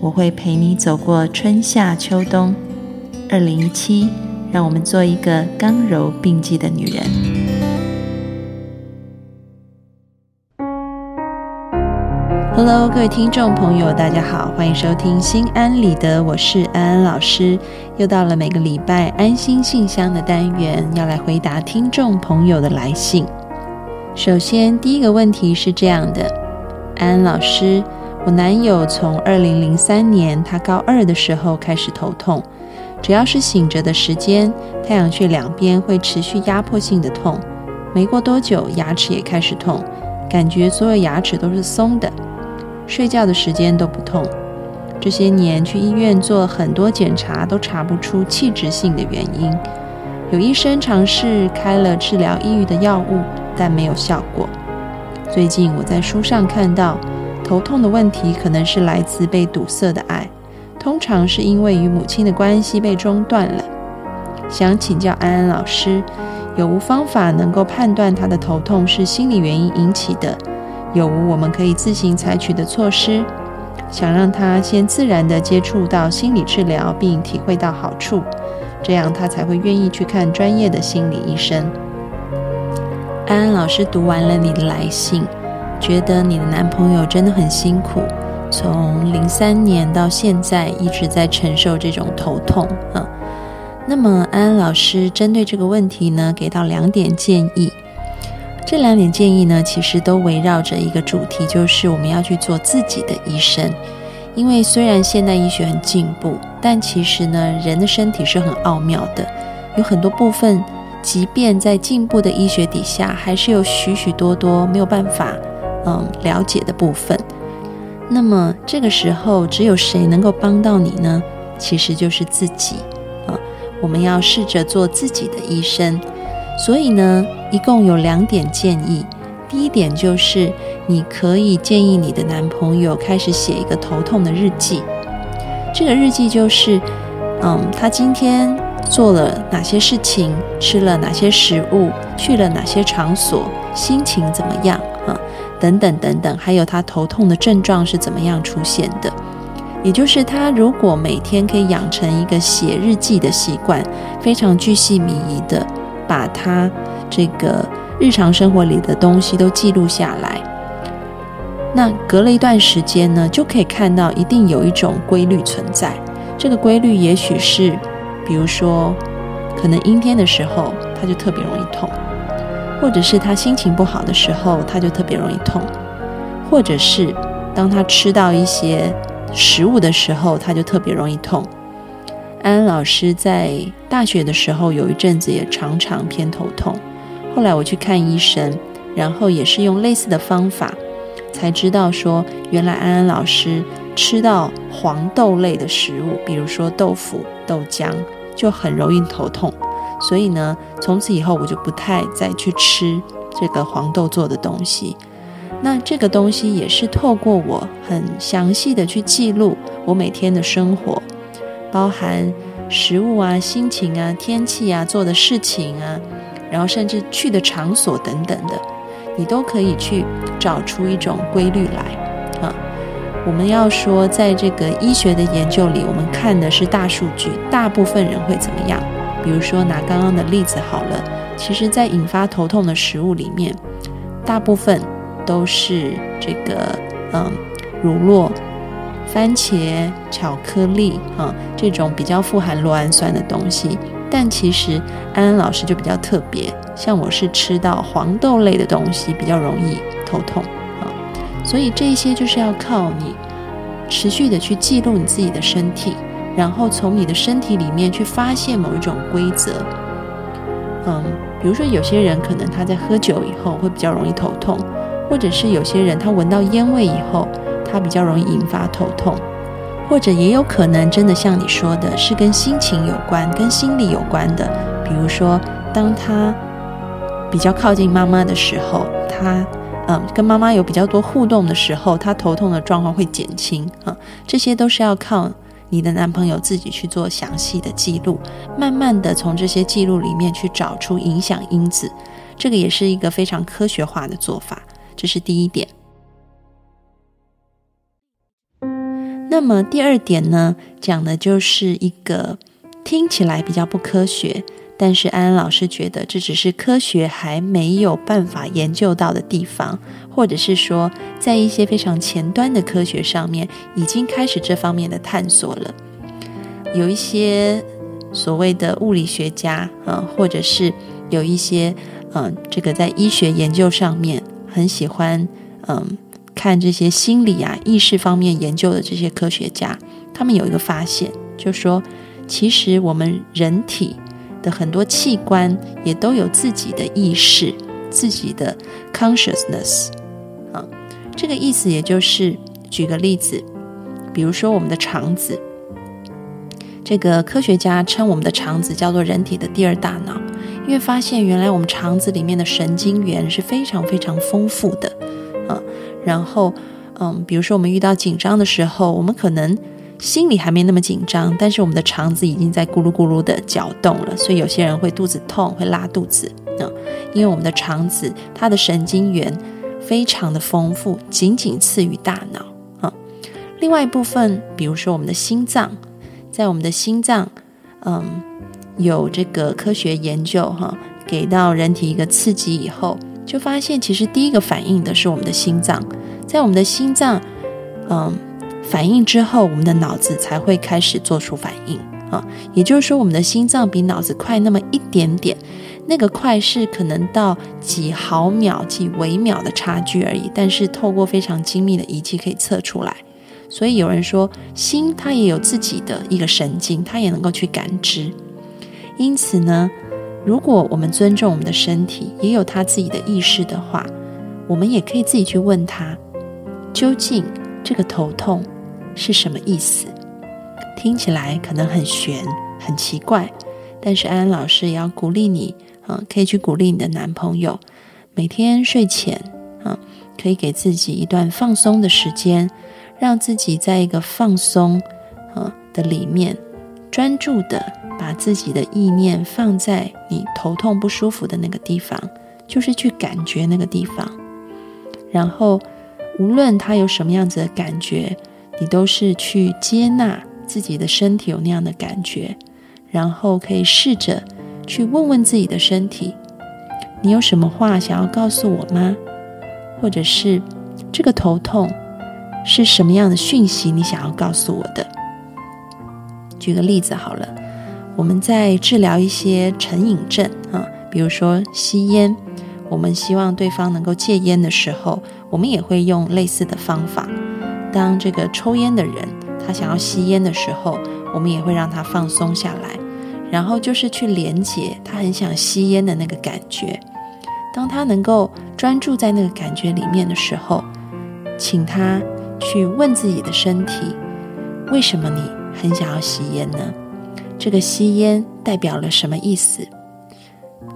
我会陪你走过春夏秋冬。二零一七，让我们做一个刚柔并济的女人。Hello，各位听众朋友，大家好，欢迎收听《心安理得》，我是安安老师。又到了每个礼拜安心信箱的单元，要来回答听众朋友的来信。首先，第一个问题是这样的：安安老师，我男友从二零零三年他高二的时候开始头痛，只要是醒着的时间，太阳穴两边会持续压迫性的痛，没过多久牙齿也开始痛，感觉所有牙齿都是松的。睡觉的时间都不痛，这些年去医院做很多检查，都查不出器质性的原因。有医生尝试开了治疗抑郁的药物，但没有效果。最近我在书上看到，头痛的问题可能是来自被堵塞的爱，通常是因为与母亲的关系被中断了。想请教安安老师，有无方法能够判断他的头痛是心理原因引起的？有无我们可以自行采取的措施，想让他先自然地接触到心理治疗，并体会到好处，这样他才会愿意去看专业的心理医生。安安老师读完了你的来信，觉得你的男朋友真的很辛苦，从零三年到现在一直在承受这种头痛啊。那么安安老师针对这个问题呢，给到两点建议。这两点建议呢，其实都围绕着一个主题，就是我们要去做自己的医生。因为虽然现代医学很进步，但其实呢，人的身体是很奥妙的，有很多部分，即便在进步的医学底下，还是有许许多多没有办法嗯了解的部分。那么这个时候，只有谁能够帮到你呢？其实就是自己啊！我们要试着做自己的医生。所以呢，一共有两点建议。第一点就是，你可以建议你的男朋友开始写一个头痛的日记。这个日记就是，嗯，他今天做了哪些事情，吃了哪些食物，去了哪些场所，心情怎么样？等等等等，还有他头痛的症状是怎么样出现的。也就是他如果每天可以养成一个写日记的习惯，非常具细迷遗的。把他这个日常生活里的东西都记录下来，那隔了一段时间呢，就可以看到一定有一种规律存在。这个规律也许是，比如说，可能阴天的时候他就特别容易痛，或者是他心情不好的时候他就特别容易痛，或者是当他吃到一些食物的时候他就特别容易痛。安安老师在大学的时候有一阵子也常常偏头痛，后来我去看医生，然后也是用类似的方法，才知道说原来安安老师吃到黄豆类的食物，比如说豆腐、豆浆，就很容易头痛。所以呢，从此以后我就不太再去吃这个黄豆做的东西。那这个东西也是透过我很详细的去记录我每天的生活。包含食物啊、心情啊、天气啊、做的事情啊，然后甚至去的场所等等的，你都可以去找出一种规律来啊。我们要说，在这个医学的研究里，我们看的是大数据，大部分人会怎么样？比如说拿刚刚的例子好了，其实在引发头痛的食物里面，大部分都是这个嗯乳酪。番茄、巧克力，啊，这种比较富含酪氨酸的东西，但其实安安老师就比较特别，像我是吃到黄豆类的东西比较容易头痛，啊，所以这些就是要靠你持续的去记录你自己的身体，然后从你的身体里面去发现某一种规则，嗯，比如说有些人可能他在喝酒以后会比较容易头痛，或者是有些人他闻到烟味以后。他比较容易引发头痛，或者也有可能真的像你说的，是跟心情有关、跟心理有关的。比如说，当他比较靠近妈妈的时候，他嗯跟妈妈有比较多互动的时候，他头痛的状况会减轻啊。这些都是要靠你的男朋友自己去做详细的记录，慢慢的从这些记录里面去找出影响因子。这个也是一个非常科学化的做法，这是第一点。那么第二点呢，讲的就是一个听起来比较不科学，但是安安老师觉得这只是科学还没有办法研究到的地方，或者是说在一些非常前端的科学上面已经开始这方面的探索了。有一些所谓的物理学家啊，或者是有一些嗯，这个在医学研究上面很喜欢嗯。看这些心理啊、意识方面研究的这些科学家，他们有一个发现，就说其实我们人体的很多器官也都有自己的意识、自己的 consciousness。这个意思也就是，举个例子，比如说我们的肠子，这个科学家称我们的肠子叫做人体的第二大脑，因为发现原来我们肠子里面的神经元是非常非常丰富的啊。然后，嗯，比如说我们遇到紧张的时候，我们可能心里还没那么紧张，但是我们的肠子已经在咕噜咕噜的搅动了。所以有些人会肚子痛，会拉肚子嗯，因为我们的肠子它的神经元非常的丰富，仅仅次于大脑啊。另外一部分，比如说我们的心脏，在我们的心脏，嗯，有这个科学研究哈，给到人体一个刺激以后。就发现，其实第一个反应的是我们的心脏，在我们的心脏，嗯，反应之后，我们的脑子才会开始做出反应啊。也就是说，我们的心脏比脑子快那么一点点，那个快是可能到几毫秒、几微秒的差距而已，但是透过非常精密的仪器可以测出来。所以有人说，心它也有自己的一个神经，它也能够去感知。因此呢。如果我们尊重我们的身体，也有他自己的意识的话，我们也可以自己去问他，究竟这个头痛是什么意思？听起来可能很玄、很奇怪，但是安安老师也要鼓励你，啊，可以去鼓励你的男朋友，每天睡前，啊，可以给自己一段放松的时间，让自己在一个放松，啊的里面，专注的。把自己的意念放在你头痛不舒服的那个地方，就是去感觉那个地方。然后，无论他有什么样子的感觉，你都是去接纳自己的身体有那样的感觉。然后可以试着去问问自己的身体：你有什么话想要告诉我吗？或者是这个头痛是什么样的讯息你想要告诉我的？举个例子好了。我们在治疗一些成瘾症啊，比如说吸烟，我们希望对方能够戒烟的时候，我们也会用类似的方法。当这个抽烟的人他想要吸烟的时候，我们也会让他放松下来，然后就是去连接他很想吸烟的那个感觉。当他能够专注在那个感觉里面的时候，请他去问自己的身体：为什么你很想要吸烟呢？这个吸烟代表了什么意思？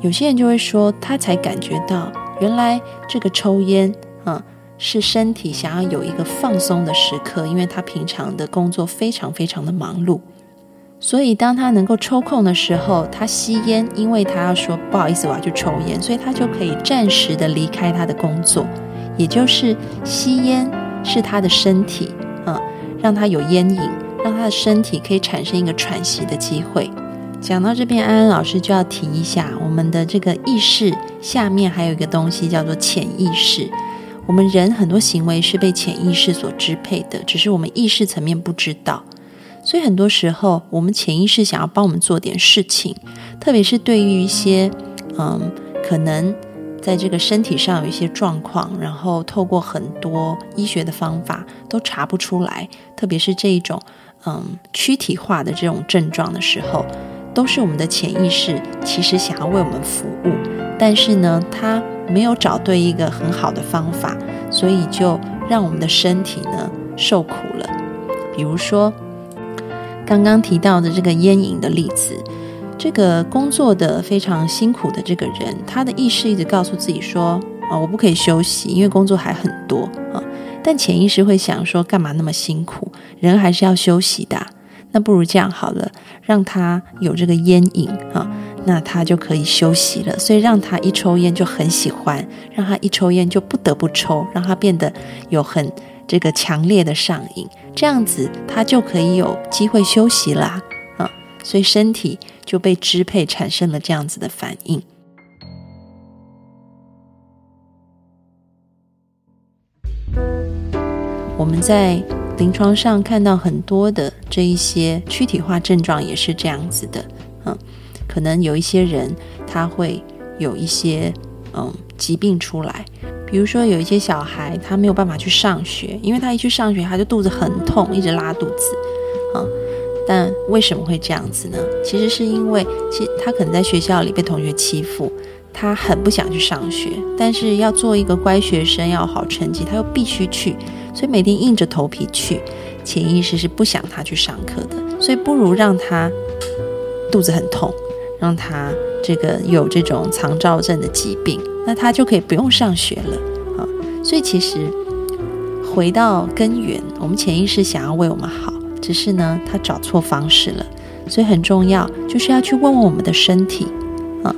有些人就会说，他才感觉到原来这个抽烟啊，是身体想要有一个放松的时刻，因为他平常的工作非常非常的忙碌，所以当他能够抽空的时候，他吸烟，因为他要说不好意思，我要去抽烟，所以他就可以暂时的离开他的工作，也就是吸烟是他的身体啊，让他有烟瘾。让他的身体可以产生一个喘息的机会。讲到这边，安安老师就要提一下，我们的这个意识下面还有一个东西叫做潜意识。我们人很多行为是被潜意识所支配的，只是我们意识层面不知道。所以很多时候，我们潜意识想要帮我们做点事情，特别是对于一些嗯，可能在这个身体上有一些状况，然后透过很多医学的方法都查不出来，特别是这一种。嗯，躯体化的这种症状的时候，都是我们的潜意识其实想要为我们服务，但是呢，他没有找对一个很好的方法，所以就让我们的身体呢受苦了。比如说刚刚提到的这个烟瘾的例子，这个工作的非常辛苦的这个人，他的意识一直告诉自己说：“啊，我不可以休息，因为工作还很多啊。”但潜意识会想说：“干嘛那么辛苦？人还是要休息的。那不如这样好了，让他有这个烟瘾啊。”那他就可以休息了，所以让他一抽烟就很喜欢，让他一抽烟就不得不抽，让他变得有很这个强烈的上瘾，这样子他就可以有机会休息啦，啊，所以身体就被支配，产生了这样子的反应。我们在临床上看到很多的这一些躯体化症状也是这样子的，嗯。可能有一些人他会有一些嗯疾病出来，比如说有一些小孩他没有办法去上学，因为他一去上学他就肚子很痛，一直拉肚子啊。但为什么会这样子呢？其实是因为其他可能在学校里被同学欺负，他很不想去上学，但是要做一个乖学生，要好成绩，他又必须去，所以每天硬着头皮去，潜意识是不想他去上课的，所以不如让他肚子很痛。让他这个有这种藏照症的疾病，那他就可以不用上学了啊。所以其实回到根源，我们潜意识想要为我们好，只是呢他找错方式了。所以很重要，就是要去问问我们的身体啊，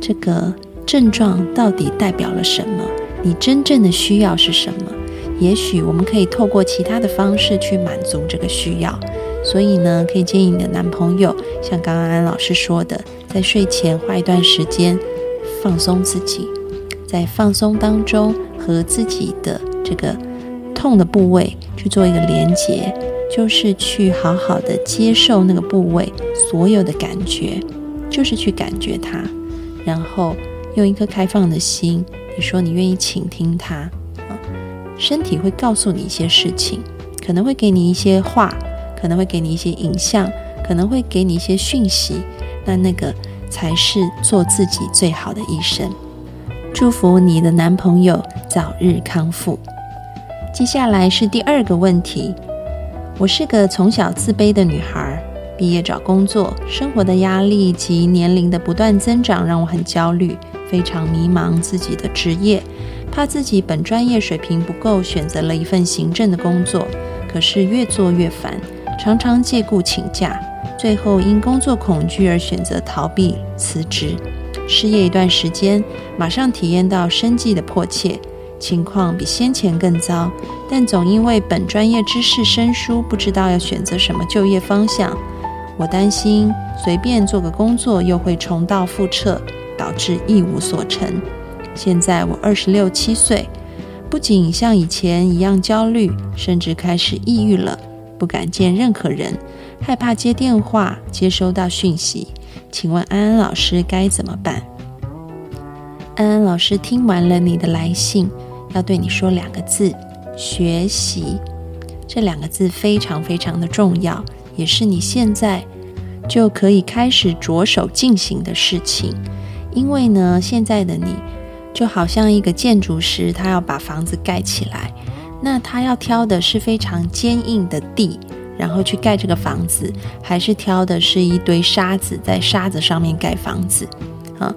这个症状到底代表了什么？你真正的需要是什么？也许我们可以透过其他的方式去满足这个需要。所以呢，可以建议你的男朋友，像刚刚安老师说的。在睡前花一段时间放松自己，在放松当中和自己的这个痛的部位去做一个连接，就是去好好的接受那个部位所有的感觉，就是去感觉它，然后用一颗开放的心，你说你愿意倾听它啊，身体会告诉你一些事情，可能会给你一些话，可能会给你一些影像，可能会给你一些讯息。那那个才是做自己最好的医生。祝福你的男朋友早日康复。接下来是第二个问题。我是个从小自卑的女孩，毕业找工作，生活的压力及年龄的不断增长让我很焦虑，非常迷茫自己的职业，怕自己本专业水平不够，选择了一份行政的工作，可是越做越烦，常常借故请假。最后因工作恐惧而选择逃避辞职，失业一段时间，马上体验到生计的迫切，情况比先前更糟。但总因为本专业知识生疏，不知道要选择什么就业方向。我担心随便做个工作又会重蹈覆辙，导致一无所成。现在我二十六七岁，不仅像以前一样焦虑，甚至开始抑郁了，不敢见任何人。害怕接电话，接收到讯息，请问安安老师该怎么办？安安老师听完了你的来信，要对你说两个字：学习。这两个字非常非常的重要，也是你现在就可以开始着手进行的事情。因为呢，现在的你就好像一个建筑师，他要把房子盖起来，那他要挑的是非常坚硬的地。然后去盖这个房子，还是挑的是一堆沙子，在沙子上面盖房子，啊，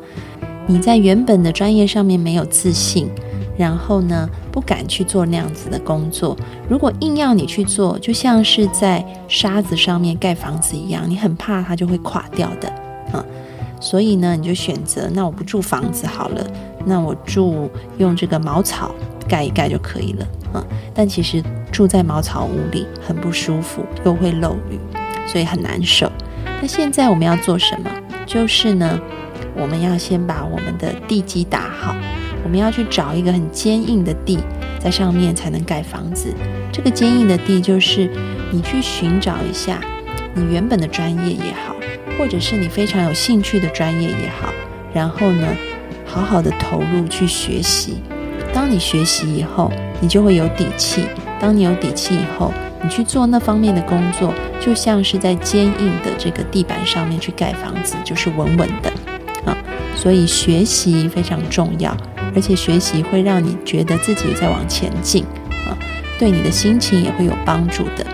你在原本的专业上面没有自信，然后呢不敢去做那样子的工作。如果硬要你去做，就像是在沙子上面盖房子一样，你很怕它就会垮掉的，啊，所以呢你就选择，那我不住房子好了，那我住用这个茅草盖一盖就可以了，啊，但其实。住在茅草屋里很不舒服，又会漏雨，所以很难受。那现在我们要做什么？就是呢，我们要先把我们的地基打好。我们要去找一个很坚硬的地，在上面才能盖房子。这个坚硬的地，就是你去寻找一下你原本的专业也好，或者是你非常有兴趣的专业也好，然后呢，好好的投入去学习。当你学习以后，你就会有底气。当你有底气以后，你去做那方面的工作，就像是在坚硬的这个地板上面去盖房子，就是稳稳的啊。所以学习非常重要，而且学习会让你觉得自己在往前进啊，对你的心情也会有帮助的。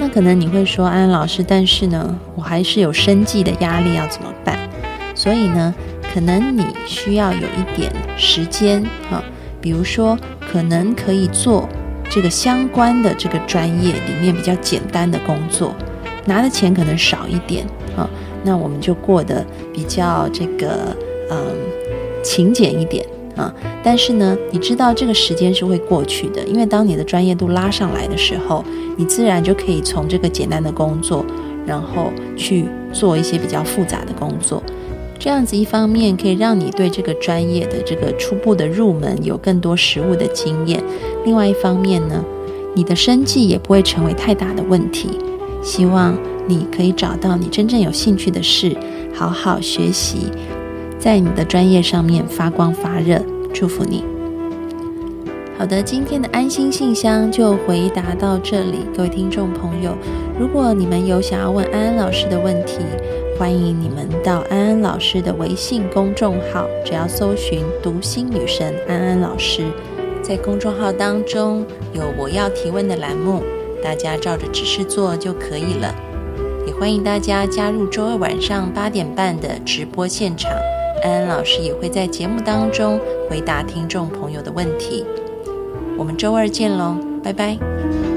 那可能你会说，安安老师，但是呢，我还是有生计的压力，要怎么办？所以呢，可能你需要有一点时间啊，比如说，可能可以做这个相关的这个专业里面比较简单的工作，拿的钱可能少一点啊，那我们就过得比较这个嗯勤俭一点。啊，但是呢，你知道这个时间是会过去的，因为当你的专业度拉上来的时候，你自然就可以从这个简单的工作，然后去做一些比较复杂的工作。这样子一方面可以让你对这个专业的这个初步的入门有更多实务的经验，另外一方面呢，你的生计也不会成为太大的问题。希望你可以找到你真正有兴趣的事，好好学习。在你的专业上面发光发热，祝福你。好的，今天的安心信箱就回答到这里。各位听众朋友，如果你们有想要问安安老师的问题，欢迎你们到安安老师的微信公众号，只要搜寻“读心女神安安老师”，在公众号当中有我要提问的栏目，大家照着指示做就可以了。也欢迎大家加入周二晚上八点半的直播现场。安安老师也会在节目当中回答听众朋友的问题。我们周二见喽，拜拜。